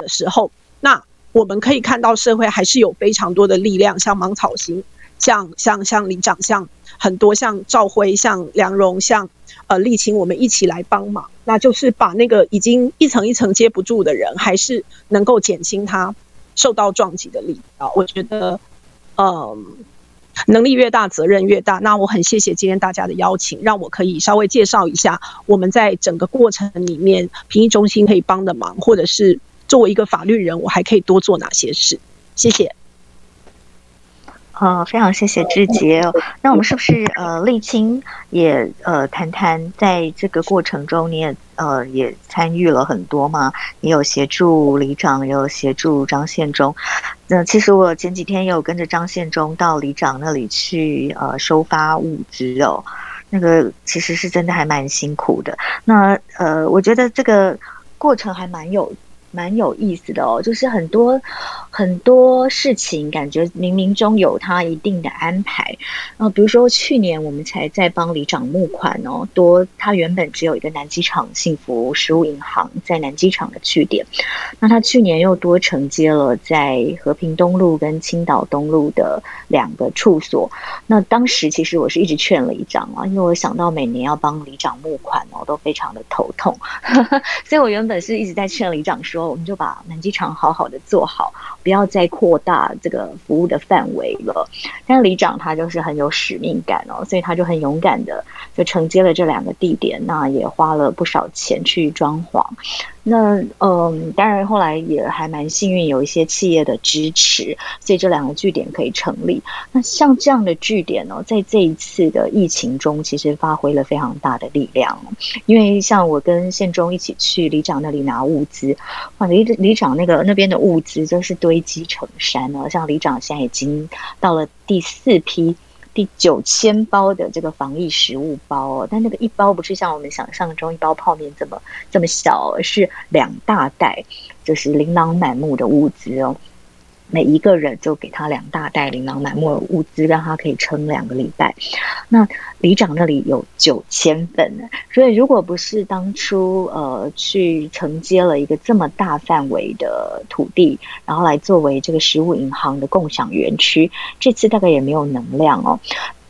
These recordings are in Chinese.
的时候，那我们可以看到社会还是有非常多的力量，像芒草星，像像像李长，像很多像赵辉，像梁荣，像呃沥青，我们一起来帮忙，那就是把那个已经一层一层接不住的人，还是能够减轻他受到撞击的力啊。我觉得，嗯。能力越大，责任越大。那我很谢谢今天大家的邀请，让我可以稍微介绍一下我们在整个过程里面，评议中心可以帮的忙，或者是作为一个法律人，我还可以多做哪些事。谢谢。呃，非常谢谢志杰。那我们是不是呃，沥青也呃谈谈，在这个过程中，你也呃也参与了很多嘛？你有协助里长，有协助张宪忠。那其实我前几天也有跟着张宪忠到里长那里去呃收发物资哦，那个其实是真的还蛮辛苦的。那呃，我觉得这个过程还蛮有。蛮有意思的哦，就是很多很多事情，感觉冥冥中有他一定的安排。呃，比如说去年我们才在帮里长募款哦，多他原本只有一个南机场幸福食物银行在南机场的据点，那他去年又多承接了在和平东路跟青岛东路的两个处所。那当时其实我是一直劝里长啊，因为我想到每年要帮里长募款哦，都非常的头痛，所以我原本是一直在劝里长说。我们就把南机场好好的做好，不要再扩大这个服务的范围了。但里长他就是很有使命感哦，所以他就很勇敢的就承接了这两个地点，那也花了不少钱去装潢。那嗯，当然后来也还蛮幸运，有一些企业的支持，所以这两个据点可以成立。那像这样的据点呢，在这一次的疫情中，其实发挥了非常大的力量。因为像我跟县中一起去里长那里拿物资，哇，里里长那个那边的物资真是堆积成山哦。像里长现在已经到了第四批。九千包的这个防疫食物包哦，但那个一包不是像我们想象中一包泡面这么这么小，而是两大袋，就是琳琅满目的物资哦。每一个人就给他两大袋琳琅满目的物资，让他可以撑两个礼拜。那里长那里有九千份，所以如果不是当初呃去承接了一个这么大范围的土地，然后来作为这个食物银行的共享园区，这次大概也没有能量哦。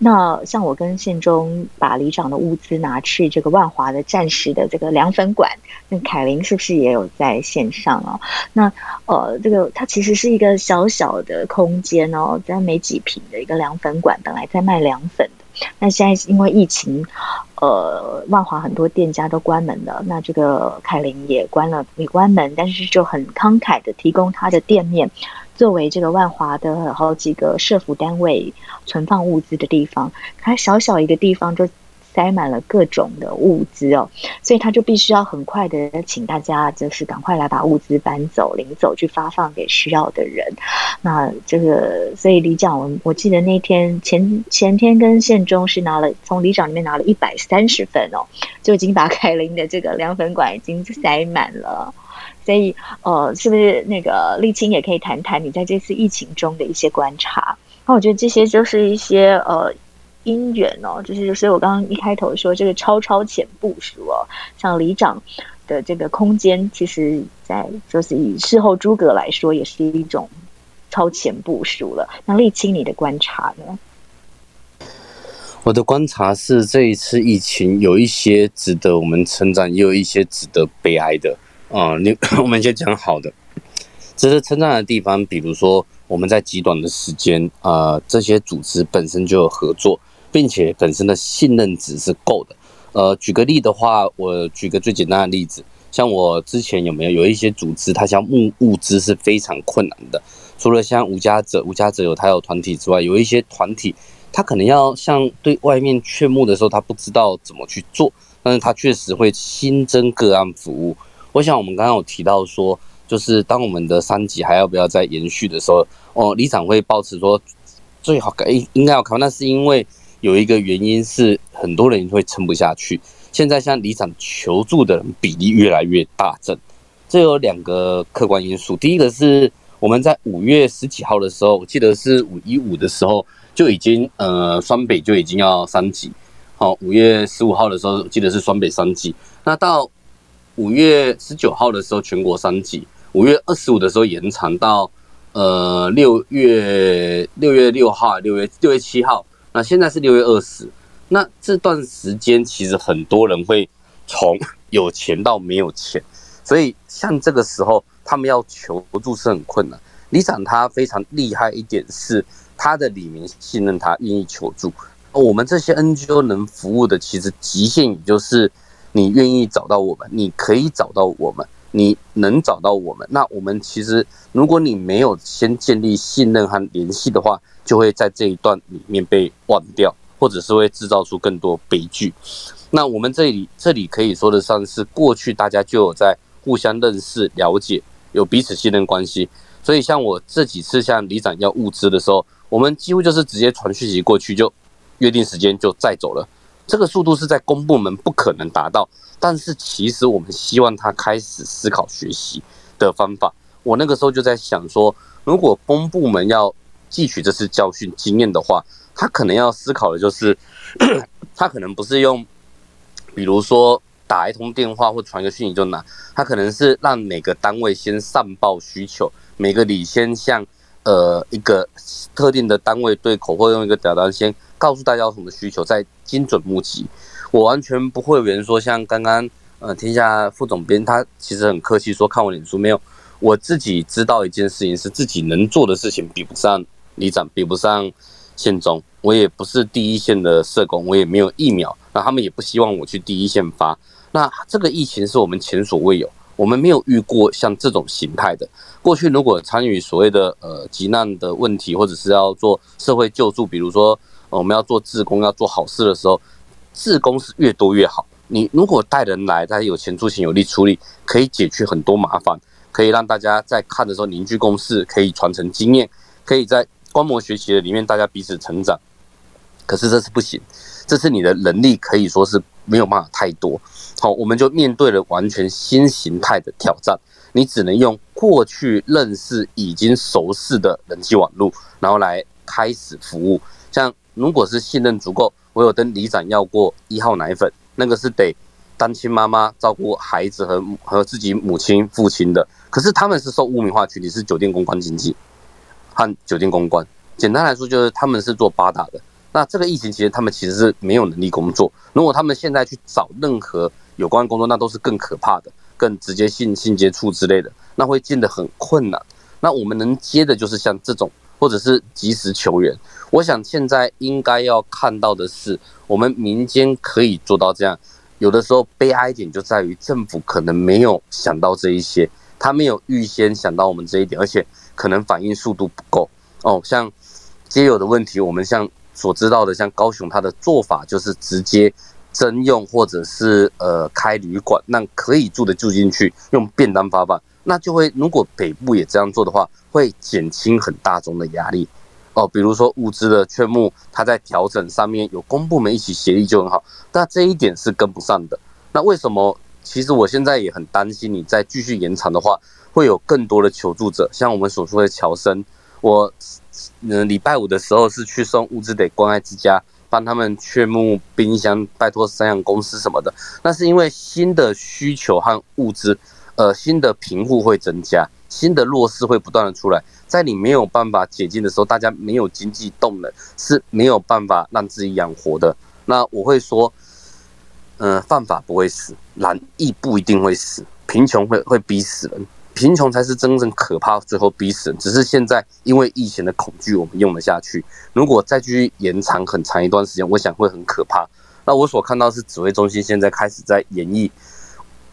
那像我跟县中把里长的物资拿去这个万华的暂时的这个凉粉馆，那凯琳是不是也有在线上啊？那呃，这个它其实是一个小小的空间哦，在没几平的一个凉粉馆，本来在卖凉粉的，那现在因为疫情，呃，万华很多店家都关门了，那这个凯琳也关了，也关门，但是就很慷慨的提供他的店面。作为这个万华的好几个社服单位存放物资的地方，它小小一个地方就塞满了各种的物资哦，所以他就必须要很快的请大家就是赶快来把物资搬走、领走去发放给需要的人。那这个，所以里长，我我记得那天前前天跟县中是拿了从里长里面拿了一百三十份哦，就已经把凯琳的这个凉粉馆已经塞满了。所以，呃，是不是那个沥青也可以谈谈你在这次疫情中的一些观察？那我觉得这些就是一些呃因缘哦，就是所以我刚刚一开头说这个超超前部署哦，像里长的这个空间，其实在就是以事后诸葛来说，也是一种超前部署了。那沥青你的观察呢？我的观察是，这一次疫情有一些值得我们称赞，也有一些值得悲哀的。啊，你 我们先讲好的，值得称赞的地方，比如说我们在极短的时间，呃，这些组织本身就有合作，并且本身的信任值是够的。呃，举个例的话，我举个最简单的例子，像我之前有没有有一些组织，它像募物资是非常困难的。除了像无家者，无家者有他有团体之外，有一些团体，他可能要向对外面劝募的时候，他不知道怎么去做，但是他确实会新增个案服务。我想我们刚刚有提到说，就是当我们的三级还要不要再延续的时候，哦，里长会保持说最好应应该要开，那是因为有一个原因是很多人会撑不下去。现在像里长求助的人比例越来越大增，这有两个客观因素。第一个是我们在五月十几号的时候，我记得是五一五的时候就已经呃双北就已经要三级，好，五月十五号的时候记得是双北三级，那到。五月十九号的时候，全国三级，五月二十五的时候延长到呃六月六月六号、六月六月七号，那现在是六月二十。那这段时间其实很多人会从有钱到没有钱，所以像这个时候他们要求助是很困难。李长他非常厉害一点是他的里面信任他，愿意求助。我们这些 NGO 能服务的其实极限也就是你愿意找到我们，你可以找到我们，你能找到我们。那我们其实如果你没有先建立信任和联系的话，就会在这一段里面被忘掉。或者是会制造出更多悲剧。那我们这里这里可以说得上是过去大家就有在互相认识、了解，有彼此信任关系。所以像我这几次向里长要物资的时候，我们几乎就是直接传讯息过去，就约定时间就再走了。这个速度是在公部门不可能达到，但是其实我们希望他开始思考学习的方法。我那个时候就在想说，如果公部门要汲取这次教训经验的话。他可能要思考的就是，他可能不是用，比如说打一通电话或传个讯息就拿，他可能是让每个单位先上报需求，每个里先向呃一个特定的单位对口，或用一个表单先告诉大家有什么需求，再精准募集。我完全不会有人说像刚刚呃天下副总编他其实很客气说看我脸书没有，我自己知道一件事情是自己能做的事情比不上里长，比不上县中。我也不是第一线的社工，我也没有疫苗，那他们也不希望我去第一线发。那这个疫情是我们前所未有，我们没有遇过像这种形态的。过去如果参与所谓的呃急难的问题，或者是要做社会救助，比如说我们要做志工要做好事的时候，志工是越多越好。你如果带人来，大家有钱出钱有力出力，可以解决很多麻烦，可以让大家在看的时候凝聚共识，可以传承经验，可以在观摩学习的里面大家彼此成长。可是这次不行，这次你的能力可以说是没有办法太多。好，我们就面对了完全新形态的挑战，你只能用过去认识、已经熟识的人际网络，然后来开始服务。像如果是信任足够，我有跟里长要过一号奶粉，那个是得单亲妈妈照顾孩子和和自己母亲、父亲的。可是他们是受污名化群体，是酒店公关经济和酒店公关。简单来说，就是他们是做八大的。那这个疫情期间他们其实是没有能力工作。如果他们现在去找任何有关工作，那都是更可怕的、更直接性性接触之类的，那会进得很困难。那我们能接的就是像这种，或者是及时求援。我想现在应该要看到的是，我们民间可以做到这样。有的时候悲哀点就在于政府可能没有想到这一些，他没有预先想到我们这一点，而且可能反应速度不够。哦，像皆有的问题，我们像。所知道的，像高雄，他的做法就是直接征用或者是呃开旅馆，让可以住的住进去，用便当发放，那就会如果北部也这样做的话，会减轻很大宗的压力哦。比如说物资的劝募，它在调整上面有公部门一起协力就很好，但这一点是跟不上的。那为什么？其实我现在也很担心，你再继续延长的话，会有更多的求助者，像我们所说的侨生，我。嗯，礼拜五的时候是去送物资给关爱之家，帮他们劝募冰箱，拜托三养公司什么的。那是因为新的需求和物资，呃，新的贫户会增加，新的弱势会不断的出来。在你没有办法解禁的时候，大家没有经济动能，是没有办法让自己养活的。那我会说，嗯，犯法不会死，懒意不一定会死，贫穷会会逼死人。贫穷才是真正可怕，最后逼死人。只是现在因为疫情的恐惧，我们用得下去。如果再继续延长很长一段时间，我想会很可怕。那我所看到是指挥中心现在开始在演绎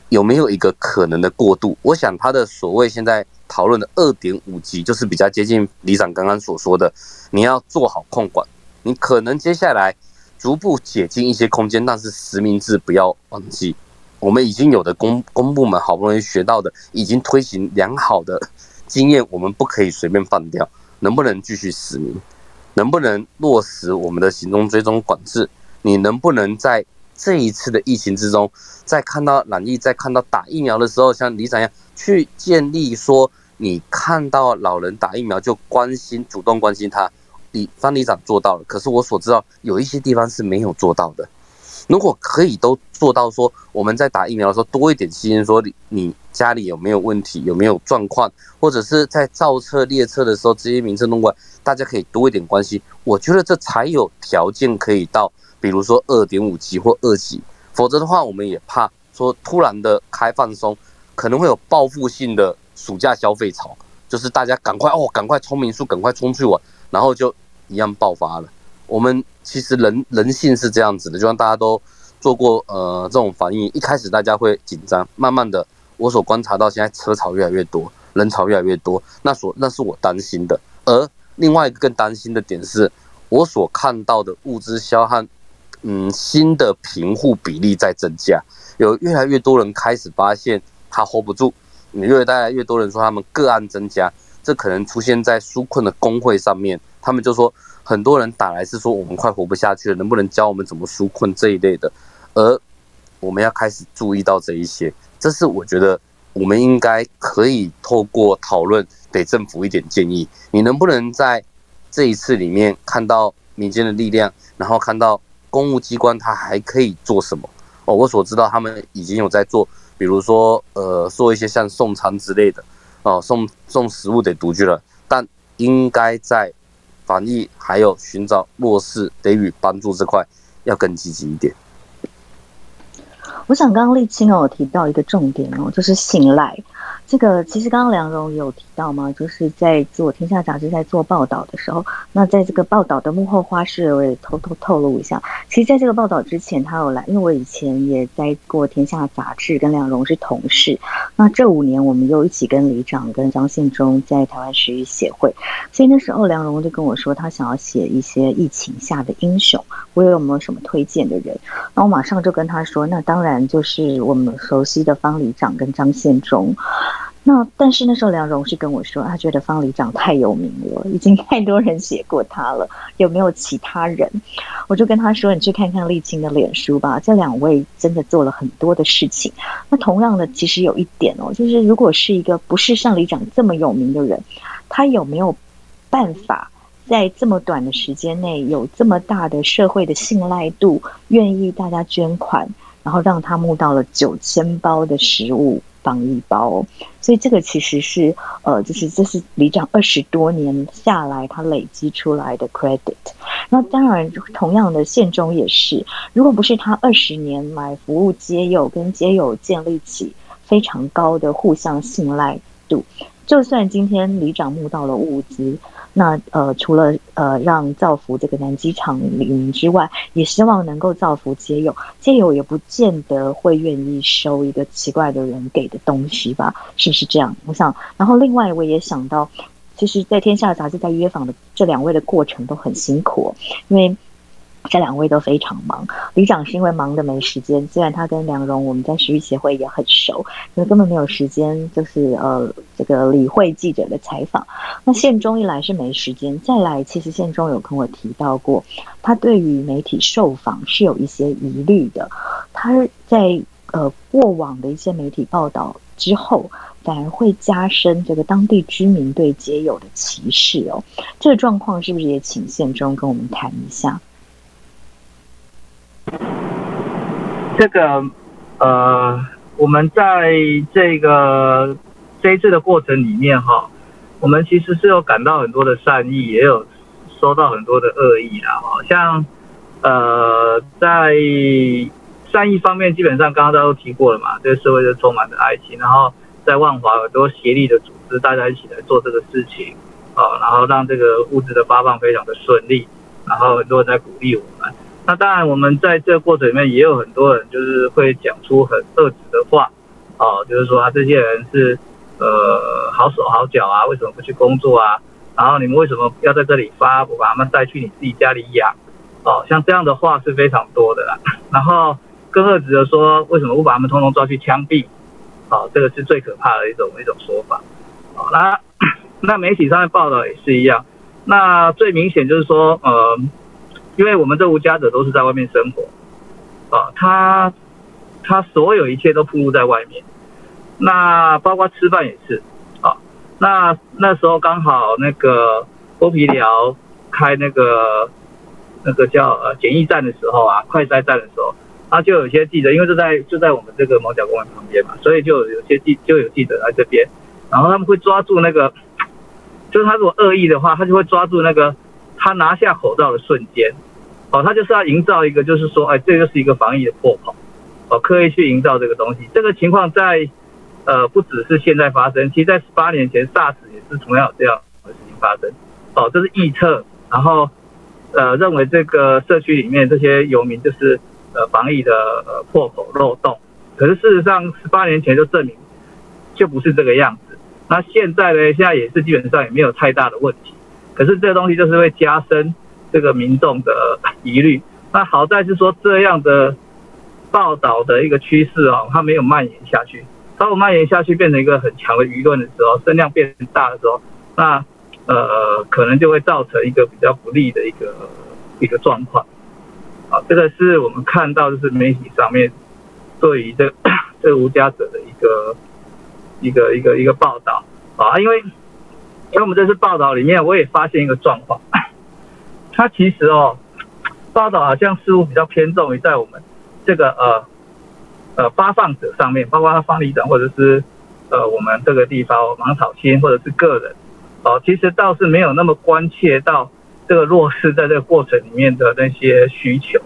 有没有一个可能的过渡。我想他的所谓现在讨论的二点五级，就是比较接近李长刚刚所说的，你要做好控管，你可能接下来逐步解禁一些空间，但是实名制不要忘记。我们已经有的公公部门好不容易学到的，已经推行良好的经验，我们不可以随便放掉。能不能继续实名？能不能落实我们的行踪追踪管制？你能不能在这一次的疫情之中，在看到染疫、在看到打疫苗的时候，像李长一样去建立说，你看到老人打疫苗就关心、主动关心他。李方里长做到了，可是我所知道有一些地方是没有做到的。如果可以都做到说，我们在打疫苗的时候多一点信心，说你你家里有没有问题，有没有状况，或者是在造册列车的时候，这些名称弄过来，大家可以多一点关心。我觉得这才有条件可以到，比如说二点五级或二级，否则的话，我们也怕说突然的开放松，可能会有报复性的暑假消费潮，就是大家赶快哦，赶快冲民宿，赶快冲去玩，然后就一样爆发了。我们其实人人性是这样子的，就像大家都做过呃这种反应，一开始大家会紧张，慢慢的我所观察到现在车潮越来越多，人潮越来越多，那所那是我担心的。而另外一个更担心的点是，我所看到的物资消耗，嗯，新的贫户比例在增加，有越来越多人开始发现他 hold 不住，越来越多人说他们个案增加，这可能出现在纾困的工会上面，他们就说。很多人打来是说我们快活不下去了，能不能教我们怎么纾困这一类的？而我们要开始注意到这一些，这是我觉得我们应该可以透过讨论给政府一点建议。你能不能在这一次里面看到民间的力量，然后看到公务机关它还可以做什么？哦，我所知道他们已经有在做，比如说呃做一些像送餐之类的，哦送送食物给独居了，但应该在。防疫还有寻找弱势给予帮助这块要更积极一点。我想刚刚立青哦提到一个重点哦，就是信赖。这个其实刚刚梁荣有提到吗？就是在做《天下》杂志在做报道的时候，那在这个报道的幕后花絮，我也偷偷透露一下。其实，在这个报道之前，他有来，因为我以前也在过《天下》杂志，跟梁荣是同事。那这五年，我们又一起跟李长、跟张信忠在台湾食育协会，所以那时候梁荣就跟我说，他想要写一些疫情下的英雄。我有没有什么推荐的人？那我马上就跟他说，那当然就是我们熟悉的方里长跟张献忠。那但是那时候梁荣是跟我说，他觉得方里长太有名了，已经太多人写过他了，有没有其他人？我就跟他说，你去看看沥青的脸书吧，这两位真的做了很多的事情。那同样的，其实有一点哦，就是如果是一个不是像里长这么有名的人，他有没有办法在这么短的时间内有这么大的社会的信赖度，愿意大家捐款，然后让他募到了九千包的食物？防疫包，所以这个其实是呃，就是这是里长二十多年下来他累积出来的 credit。那当然，同样的县中也是，如果不是他二十年来服务街友跟街友建立起非常高的互相信赖度，就算今天里长募到了物资。那呃，除了呃让造福这个南机场里民之外，也希望能够造福街友。街友也不见得会愿意收一个奇怪的人给的东西吧？是不是这样？我想，然后另外我也想到，其实，在天下杂志在约访的这两位的过程都很辛苦，因为。这两位都非常忙，李长是因为忙的没时间。虽然他跟梁荣我们在食育协会也很熟，因为根本没有时间，就是呃这个理会记者的采访。那宪中一来是没时间，再来其实宪中有跟我提到过，他对于媒体受访是有一些疑虑的。他在呃过往的一些媒体报道之后，反而会加深这个当地居民对街友的歧视哦。这个状况是不是也请宪中跟我们谈一下？这个，呃，我们在这个这一次的过程里面哈，我们其实是有感到很多的善意，也有收到很多的恶意啦。哈，像呃，在善意方面，基本上刚刚大家都提过了嘛，这个社会就充满着爱心，然后在万华很多协力的组织，大家一起来做这个事情，啊，然后让这个物资的发放非常的顺利，然后很多人在鼓励我们。那当然，我们在这个过程里面也有很多人，就是会讲出很恶质的话，哦，就是说啊，这些人是呃好手好脚啊，为什么不去工作啊？然后你们为什么要在这里发，不把他们带去你自己家里养？哦，像这样的话是非常多的啦。然后更恶质的说，为什么不把他们通通抓去枪毙？哦，这个是最可怕的一种一种说法。哦，那 那媒体上面报道也是一样。那最明显就是说，呃。因为我们这无家者都是在外面生活，啊，他他所有一切都铺露在外面，那包括吃饭也是，啊，那那时候刚好那个剥皮寮开那个那个叫呃检疫站的时候啊，快筛站的时候，啊，就有些记者，因为就在就在我们这个毛角公园旁边嘛，所以就有些记就有记者来这边，然后他们会抓住那个，就是他如果恶意的话，他就会抓住那个他拿下口罩的瞬间，哦，他就是要营造一个，就是说，哎，这就是一个防疫的破口，哦，刻意去营造这个东西。这个情况在呃不只是现在发生，其实在十八年前 SARS 也是同样有这样的事情发生，哦，这是臆测，然后呃认为这个社区里面这些游民就是。呃，防疫的呃破口漏洞，可是事实上十八年前就证明就不是这个样子。那现在呢，现在也是基本上也没有太大的问题。可是这个东西就是会加深这个民众的疑虑。那好在是说这样的报道的一个趋势哦，它没有蔓延下去。当我蔓延下去变成一个很强的舆论的时候，声量变大的时候，那呃可能就会造成一个比较不利的一个一个状况。啊，这个是我们看到就是媒体上面对于这 这无家者的一个一个一个一个报道啊，因为因为我们这次报道里面，我也发现一个状况，他其实哦报道好像似乎比较偏重于在我们这个呃呃发放者上面，包括他方里长或者是呃我们这个地方芒草青或者是个人。哦，其实倒是没有那么关切到。这个弱势在这个过程里面的那些需求，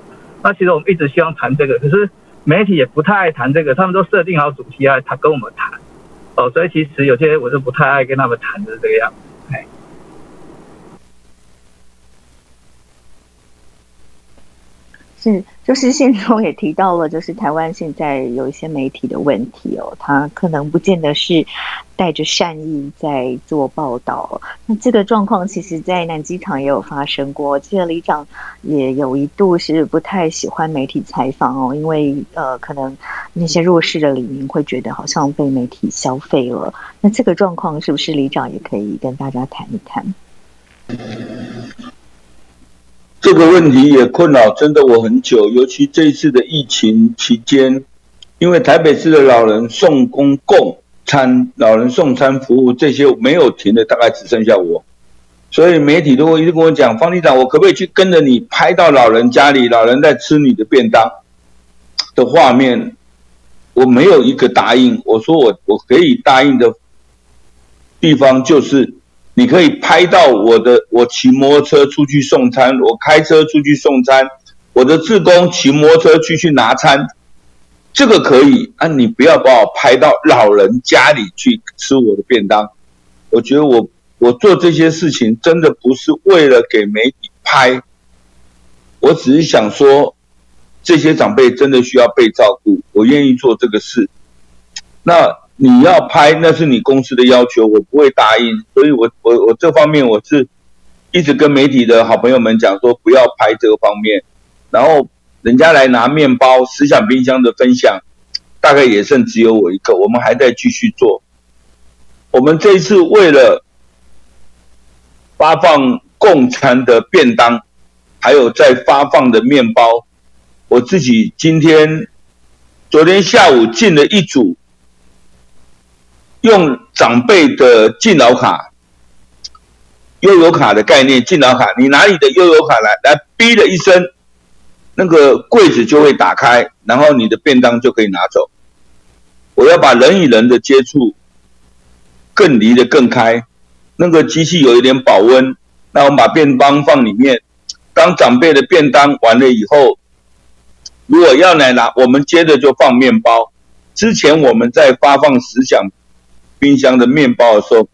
那其实我们一直希望谈这个，可是媒体也不太爱谈这个，他们都设定好主题啊，他跟我们谈，哦，所以其实有些我是不太爱跟他们谈的这个样子，是，就是信中也提到了，就是台湾现在有一些媒体的问题哦，他可能不见得是带着善意在做报道。那这个状况其实，在南机场也有发生过。记得李长也有一度是不太喜欢媒体采访哦，因为呃，可能那些弱势的李民会觉得好像被媒体消费了。那这个状况是不是李长也可以跟大家谈一谈？这个问题也困扰真的我很久，尤其这一次的疫情期间，因为台北市的老人送公共餐、老人送餐服务这些没有停的，大概只剩下我，所以媒体都会一直跟我讲，方局长，我可不可以去跟着你拍到老人家里，老人在吃你的便当的画面？我没有一个答应，我说我我可以答应的地方就是。你可以拍到我的，我骑摩托车出去送餐，我开车出去送餐，我的志工骑摩托车去去拿餐，这个可以啊。你不要把我拍到老人家里去吃我的便当。我觉得我我做这些事情真的不是为了给媒体拍，我只是想说，这些长辈真的需要被照顾，我愿意做这个事。那。你要拍，那是你公司的要求，我不会答应，所以我我我这方面我是一直跟媒体的好朋友们讲说不要拍这个方面，然后人家来拿面包、思想冰箱的分享，大概也剩只有我一个，我们还在继续做。我们这一次为了发放共餐的便当，还有在发放的面包，我自己今天昨天下午进了一组。用长辈的敬老卡、悠游卡的概念，敬老卡，你拿你的悠游卡来，来，哔的一声，那个柜子就会打开，然后你的便当就可以拿走。我要把人与人的接触更离得更开，那个机器有一点保温，那我们把便当放里面，当长辈的便当完了以后，如果要来拿，我们接着就放面包。之前我们在发放十响。冰箱的面包的时候，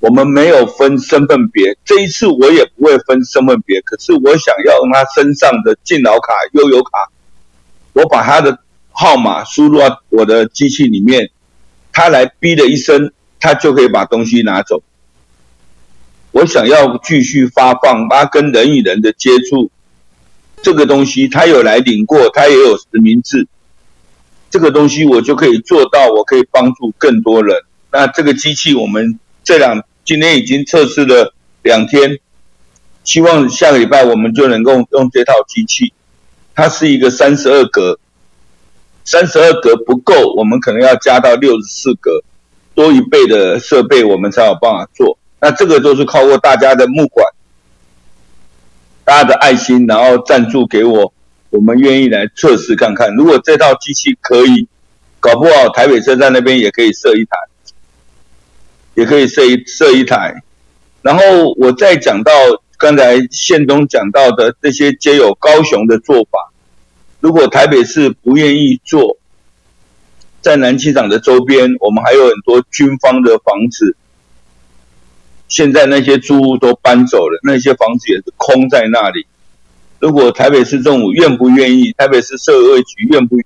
我们没有分身份别。这一次我也不会分身份别，可是我想要用他身上的敬老卡、悠游卡，我把他的号码输入到我的机器里面，他来哔的一声，他就可以把东西拿走。我想要继续发放他跟人与人的接触，这个东西他有来领过，他也有实名制。这个东西我就可以做到，我可以帮助更多人。那这个机器我们这两今天已经测试了两天，希望下个礼拜我们就能够用这套机器。它是一个三十二格，三十二格不够，我们可能要加到六十四格，多一倍的设备我们才有办法做。那这个都是靠过大家的募款，大家的爱心，然后赞助给我。我们愿意来测试看看。如果这套机器可以，搞不好台北车站那边也可以设一台，也可以设一设一台。然后我再讲到刚才宪东讲到的这些皆有高雄的做法，如果台北市不愿意做，在南机场的周边，我们还有很多军方的房子。现在那些租屋都搬走了，那些房子也是空在那里。如果台北市政府愿不愿意，台北市社会局愿不？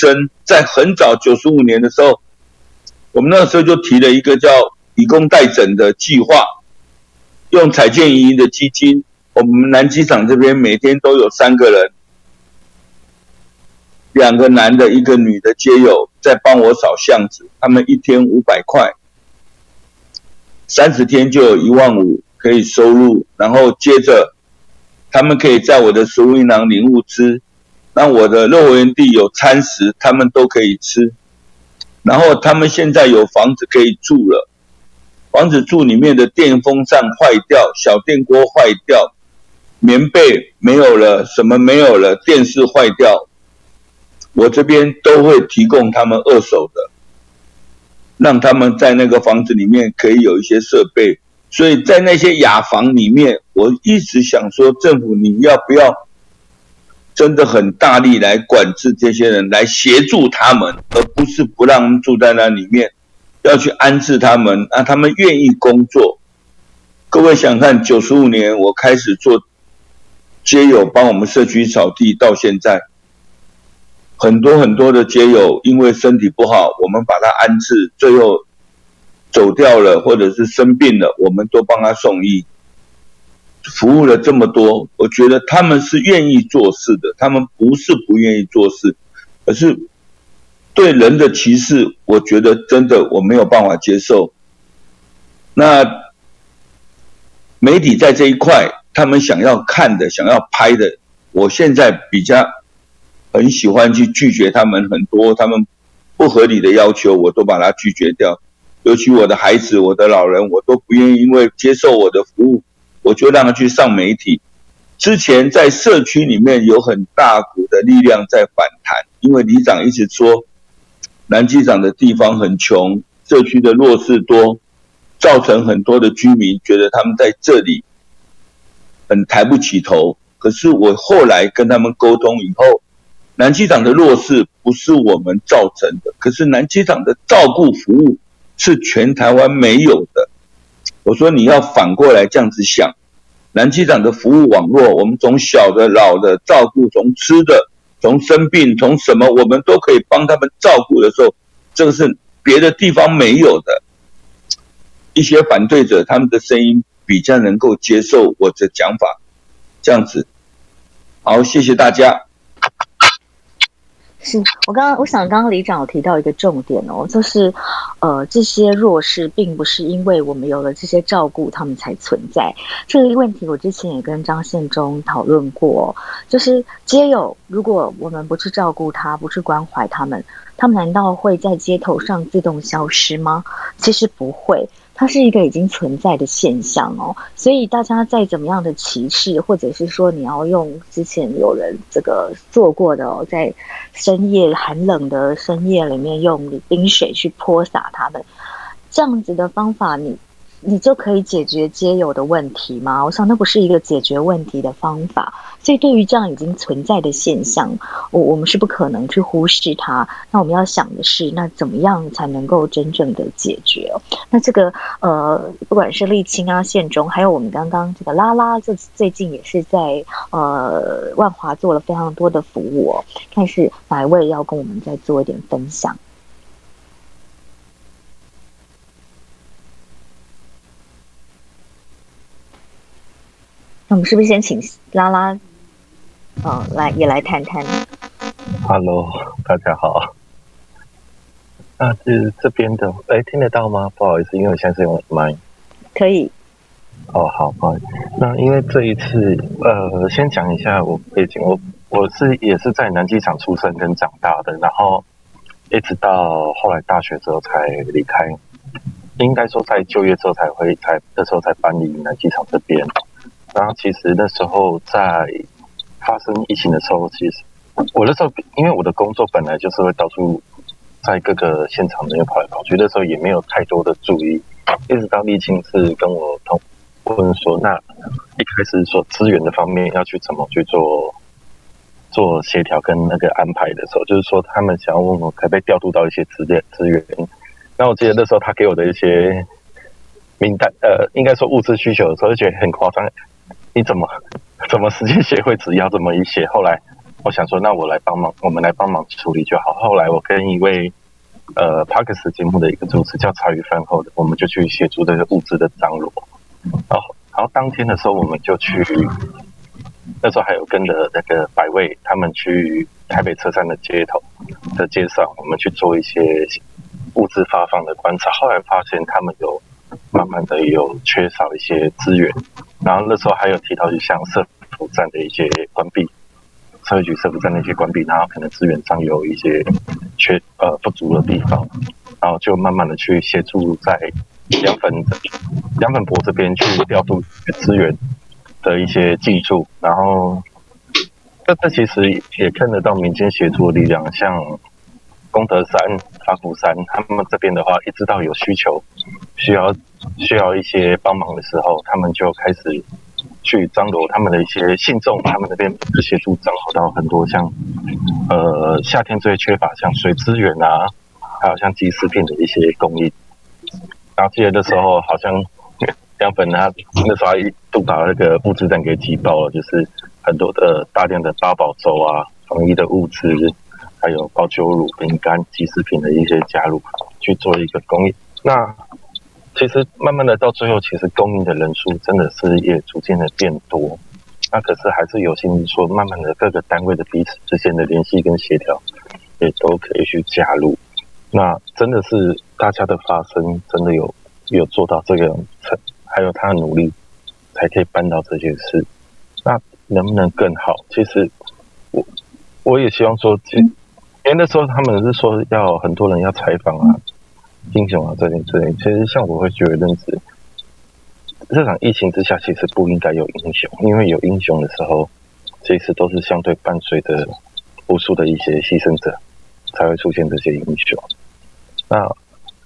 真在很早九十五年的时候，我们那时候就提了一个叫“以工代诊”的计划，用彩建营的基金，我们南机场这边每天都有三个人，两个男的，一个女的，皆有在帮我扫巷子，他们一天五百块，三十天就有一万五可以收入，然后接着他们可以在我的食物银行领物资。那我的肉园地有餐食，他们都可以吃。然后他们现在有房子可以住了，房子住里面的电风扇坏掉，小电锅坏掉，棉被没有了，什么没有了，电视坏掉，我这边都会提供他们二手的，让他们在那个房子里面可以有一些设备。所以在那些雅房里面，我一直想说，政府你要不要？真的很大力来管制这些人，来协助他们，而不是不让住在那里面，要去安置他们，让他们愿意工作。各位想看，九十五年我开始做街友，帮我们社区扫地，到现在，很多很多的街友因为身体不好，我们把他安置，最后走掉了，或者是生病了，我们都帮他送医。服务了这么多，我觉得他们是愿意做事的，他们不是不愿意做事，可是对人的歧视，我觉得真的我没有办法接受。那媒体在这一块，他们想要看的、想要拍的，我现在比较很喜欢去拒绝他们很多他们不合理的要求，我都把它拒绝掉。尤其我的孩子、我的老人，我都不愿意因为接受我的服务。我就让他去上媒体。之前在社区里面有很大股的力量在反弹，因为里长一直说南机场的地方很穷，社区的弱势多，造成很多的居民觉得他们在这里很抬不起头。可是我后来跟他们沟通以后，南机场的弱势不是我们造成的，可是南机场的照顾服务是全台湾没有的。我说你要反过来这样子想，南机长的服务网络，我们从小的、老的照顾，从吃的，从生病，从什么，我们都可以帮他们照顾的时候，这个是别的地方没有的。一些反对者他们的声音比较能够接受我的讲法，这样子。好，谢谢大家。是我刚刚，我想刚刚李长有提到一个重点哦，就是，呃，这些弱势并不是因为我们有了这些照顾，他们才存在。这个问题我之前也跟张宪忠讨论过，就是皆有，如果我们不去照顾他，不去关怀他们，他们难道会在街头上自动消失吗？其实不会。它是一个已经存在的现象哦，所以大家在怎么样的歧视，或者是说你要用之前有人这个做过的哦，在深夜寒冷的深夜里面用冰水去泼洒他们，这样子的方法，你你就可以解决皆有的问题吗？我想那不是一个解决问题的方法。所以对于这样已经存在的现象，我我们是不可能去忽视它。那我们要想的是，那怎么样才能够真正的解决？那这个呃，不管是沥青啊、县中，还有我们刚刚这个拉拉，这最近也是在呃万华做了非常多的服务哦。看是哪一位要跟我们再做一点分享？那我们是不是先请拉拉，呃，来也来谈谈？Hello，大家好。那是这边的，哎，听得到吗？不好意思，因为我现在是用麦。可以。哦，好，不好意思。那因为这一次，呃，先讲一下我背景，我我是也是在南机场出生跟长大的，然后一直到后来大学之后才离开，应该说在就业之后才会才那时候才搬离南机场这边。然后其实那时候在发生疫情的时候，其实我那时候因为我的工作本来就是会到处在各个现场那边跑来跑去，那时候也没有太多的注意。一直到沥青是跟我同问说，那一开始说资源的方面要去怎么去做做协调跟那个安排的时候，就是说他们想要问我可不可以调度到一些资源资源。那我记得那时候他给我的一些名单，呃，应该说物资需求的时候，就觉得很夸张。你怎么怎么时间协会只要这么一些？后来我想说，那我来帮忙，我们来帮忙处理就好。后来我跟一位呃帕克斯节目的一个主持叫茶余饭后的，我们就去协助这个物资的张罗。然后然后当天的时候，我们就去那时候还有跟着那个百位他们去台北车站的街头的街上，我们去做一些物资发放的观察。后来发现他们有。慢慢的有缺少一些资源，然后那时候还有提到，就像社福站的一些关闭，社会局社福站的一些关闭，然后可能资源上有一些缺呃不足的地方，然后就慢慢的去协助在凉粉凉粉博这边去调度资源的一些技术，然后这这其实也看得到民间协助的力量，像。功德山、法鼓山，他们这边的话，一直到有需求，需要需要一些帮忙的时候，他们就开始去张罗他们的一些信众，他们那边协助张罗到很多像呃夏天最缺乏像水资源啊，还有像即食品的一些供应。然后记得那时候好像凉粉他那时候一度把那个物资站给挤爆了，就是很多的大量的八宝粥啊、防疫的物资。还有高酒乳、饼干、即食品的一些加入，去做一个供应。那其实慢慢的到最后，其实供应的人数真的是也逐渐的变多。那可是还是有心说，慢慢的各个单位的彼此之间的联系跟协调，也都可以去加入。那真的是大家的发声，真的有有做到这个成，还有他的努力，才可以办到这件事。那能不能更好？其实我我也希望说，因为那时候他们是说要很多人要采访啊，英雄啊这些之类。其实像我会觉得，认识这场疫情之下，其实不应该有英雄，因为有英雄的时候，其实都是相对伴随着无数的一些牺牲者，才会出现这些英雄。那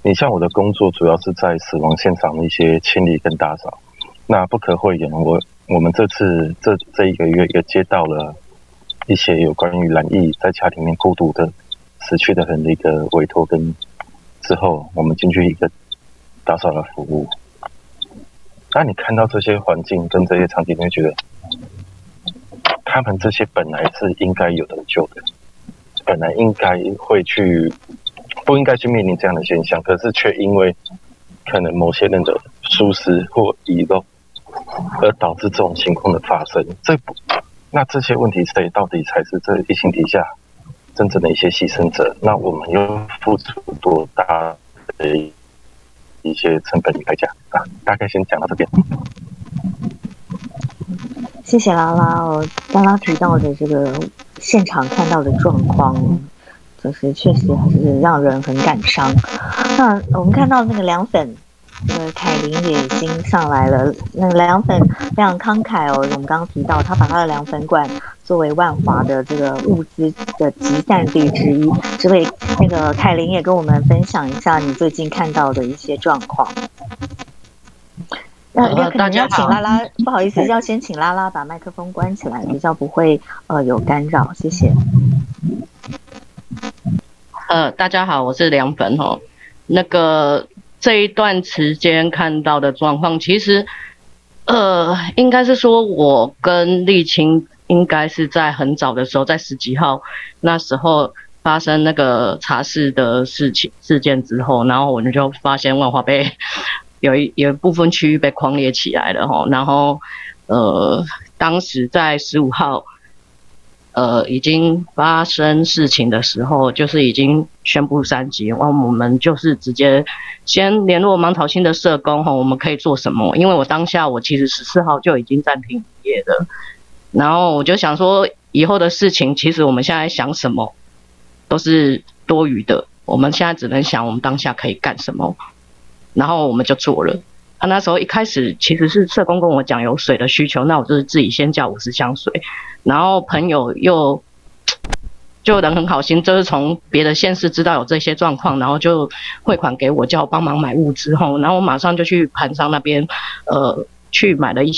你像我的工作，主要是在死亡现场的一些清理跟打扫。那不可讳言，我我们这次这这一个月也接到了。一些有关于蓝毅在家里面孤独的死去的人的一个委托，跟之后我们进去一个打扫的服务。那你看到这些环境跟这些场景，你会觉得他们这些本来是应该有的救的，本来应该会去不应该去面临这样的现象，可是却因为可能某些人的疏失或遗漏，而导致这种情况的发生。这不。那这些问题谁到底才是这疫情底下真正的一些牺牲者？那我们又付出多大的一些成本与代价啊？大概先讲到这边。谢谢拉拉哦，刚刚提到的这个现场看到的状况，就是确实还是让人很感伤。那我们看到那个凉粉。呃凯琳也已经上来了，那个凉粉非常慷慨哦。我们刚刚提到，他把他的凉粉馆作为万华的这个物资的集散地之一。这位那个凯琳也跟我们分享一下你最近看到的一些状况。那要可能要请拉拉，不好意思，要先请拉拉把麦克风关起来，比较不会呃有干扰，谢谢。呃，大家好，我是凉粉哦。那个这一段时间看到的状况，其实呃，应该是说我跟沥青应该是在很早的时候，在十几号那时候发生那个茶室的事情事件之后，然后我们就发现万华被有一有一部分区域被框列起来了哈，然后呃，当时在十五号。呃，已经发生事情的时候，就是已经宣布三级，然后我们就是直接先联络芒草星的社工哈，我们可以做什么？因为我当下我其实十四号就已经暂停营业了，然后我就想说，以后的事情其实我们现在想什么都是多余的，我们现在只能想我们当下可以干什么，然后我们就做了。啊，那时候一开始其实是社工跟我讲有水的需求，那我就是自己先叫五十箱水。然后朋友又 就人很好心，就是从别的县市知道有这些状况，然后就汇款给我，叫我帮忙买物资后，然后我马上就去盘商那边，呃，去买了一些。